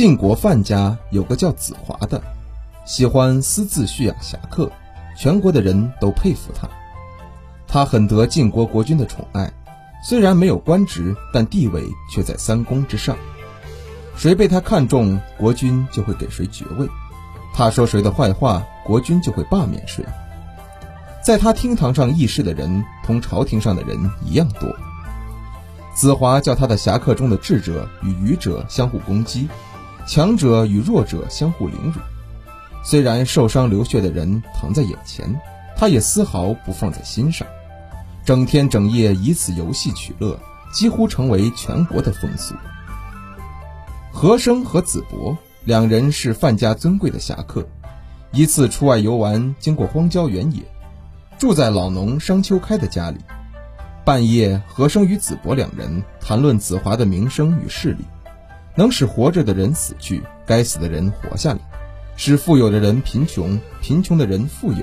晋国范家有个叫子华的，喜欢私自蓄养侠客，全国的人都佩服他。他很得晋国国君的宠爱，虽然没有官职，但地位却在三公之上。谁被他看中，国君就会给谁爵位；他说谁的坏话，国君就会罢免谁。在他厅堂上议事的人，同朝廷上的人一样多。子华叫他的侠客中的智者与愚者相互攻击。强者与弱者相互凌辱，虽然受伤流血的人躺在眼前，他也丝毫不放在心上，整天整夜以此游戏取乐，几乎成为全国的风俗。和生和子伯两人是范家尊贵的侠客，一次出外游玩，经过荒郊原野，住在老农商丘开的家里。半夜，和生与子伯两人谈论子华的名声与势力。能使活着的人死去，该死的人活下来，使富有的人贫穷，贫穷的人富有。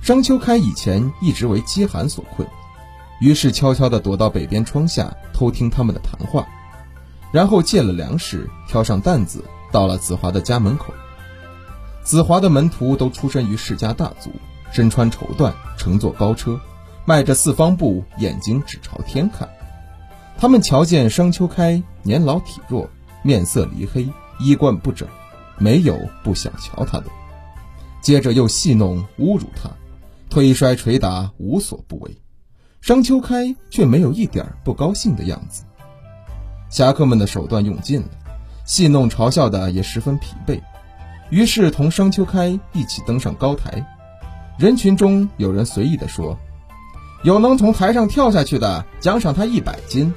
商丘开以前一直为饥寒所困，于是悄悄地躲到北边窗下偷听他们的谈话，然后借了粮食，挑上担子，到了子华的家门口。子华的门徒都出身于世家大族，身穿绸缎，乘坐高车，迈着四方步，眼睛只朝天看。他们瞧见商丘开年老体弱，面色黧黑，衣冠不整，没有不想瞧他的。接着又戏弄侮辱他，推摔捶打无所不为。商丘开却没有一点不高兴的样子。侠客们的手段用尽了，戏弄嘲笑的也十分疲惫，于是同商丘开一起登上高台。人群中有人随意地说：“有能从台上跳下去的，奖赏他一百金。”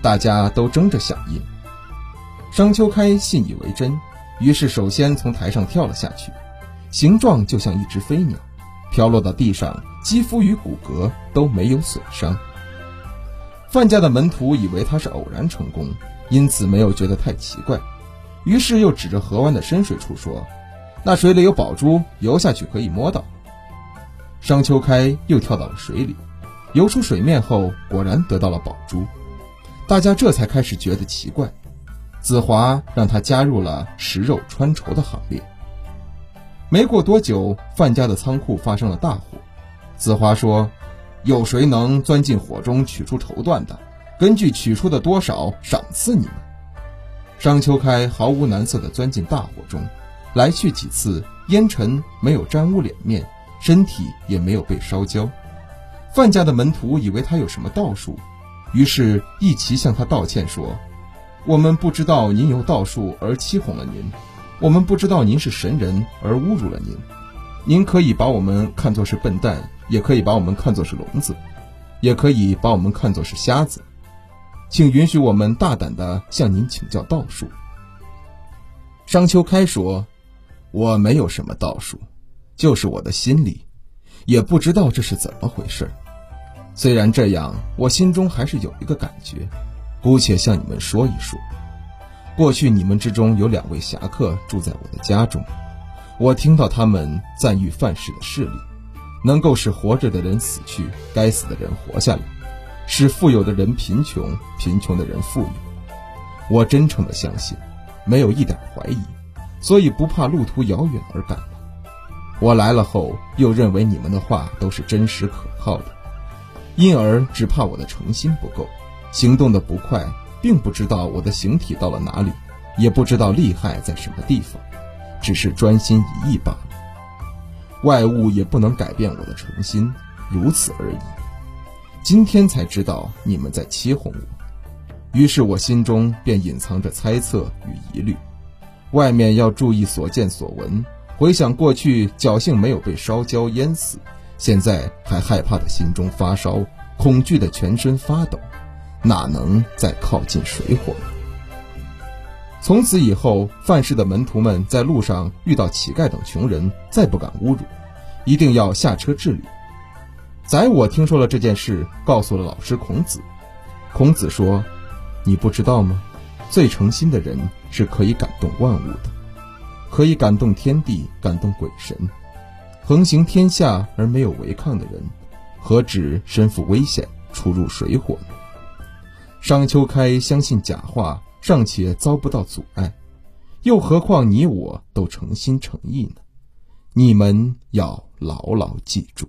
大家都争着响应，商丘开信以为真，于是首先从台上跳了下去，形状就像一只飞鸟，飘落到地上，肌肤与骨骼都没有损伤。范家的门徒以为他是偶然成功，因此没有觉得太奇怪，于是又指着河湾的深水处说：“那水里有宝珠，游下去可以摸到。”商丘开又跳到了水里，游出水面后，果然得到了宝珠。大家这才开始觉得奇怪，子华让他加入了食肉穿绸的行列。没过多久，范家的仓库发生了大火。子华说：“有谁能钻进火中取出绸缎的？根据取出的多少，赏赐你们。”商丘开毫无难色地钻进大火中，来去几次，烟尘没有沾污脸面，身体也没有被烧焦。范家的门徒以为他有什么道术。于是，一齐向他道歉说：“我们不知道您有道术而欺哄了您，我们不知道您是神人而侮辱了您。您可以把我们看作是笨蛋，也可以把我们看作是聋子，也可以把我们看作是瞎子。请允许我们大胆地向您请教道术。”商丘开说：“我没有什么道术，就是我的心里，也不知道这是怎么回事。”虽然这样，我心中还是有一个感觉，姑且向你们说一说。过去你们之中有两位侠客住在我的家中，我听到他们赞誉范氏的势力，能够使活着的人死去，该死的人活下来，使富有的人贫穷，贫穷的人富有。我真诚的相信，没有一点怀疑，所以不怕路途遥远而赶来。我来了后，又认为你们的话都是真实可靠的。因而只怕我的诚心不够，行动的不快，并不知道我的形体到了哪里，也不知道厉害在什么地方，只是专心一意罢了。外物也不能改变我的诚心，如此而已。今天才知道你们在欺哄我，于是我心中便隐藏着猜测与疑虑。外面要注意所见所闻，回想过去侥幸没有被烧焦淹死。现在还害怕的心中发烧，恐惧的全身发抖，哪能再靠近水火呢？从此以后，范氏的门徒们在路上遇到乞丐等穷人，再不敢侮辱，一定要下车治理。宰我听说了这件事，告诉了老师孔子。孔子说：“你不知道吗？最诚心的人是可以感动万物的，可以感动天地，感动鬼神。”横行天下而没有违抗的人，何止身负危险出入水火呢？商丘开相信假话，尚且遭不到阻碍，又何况你我都诚心诚意呢？你们要牢牢记住。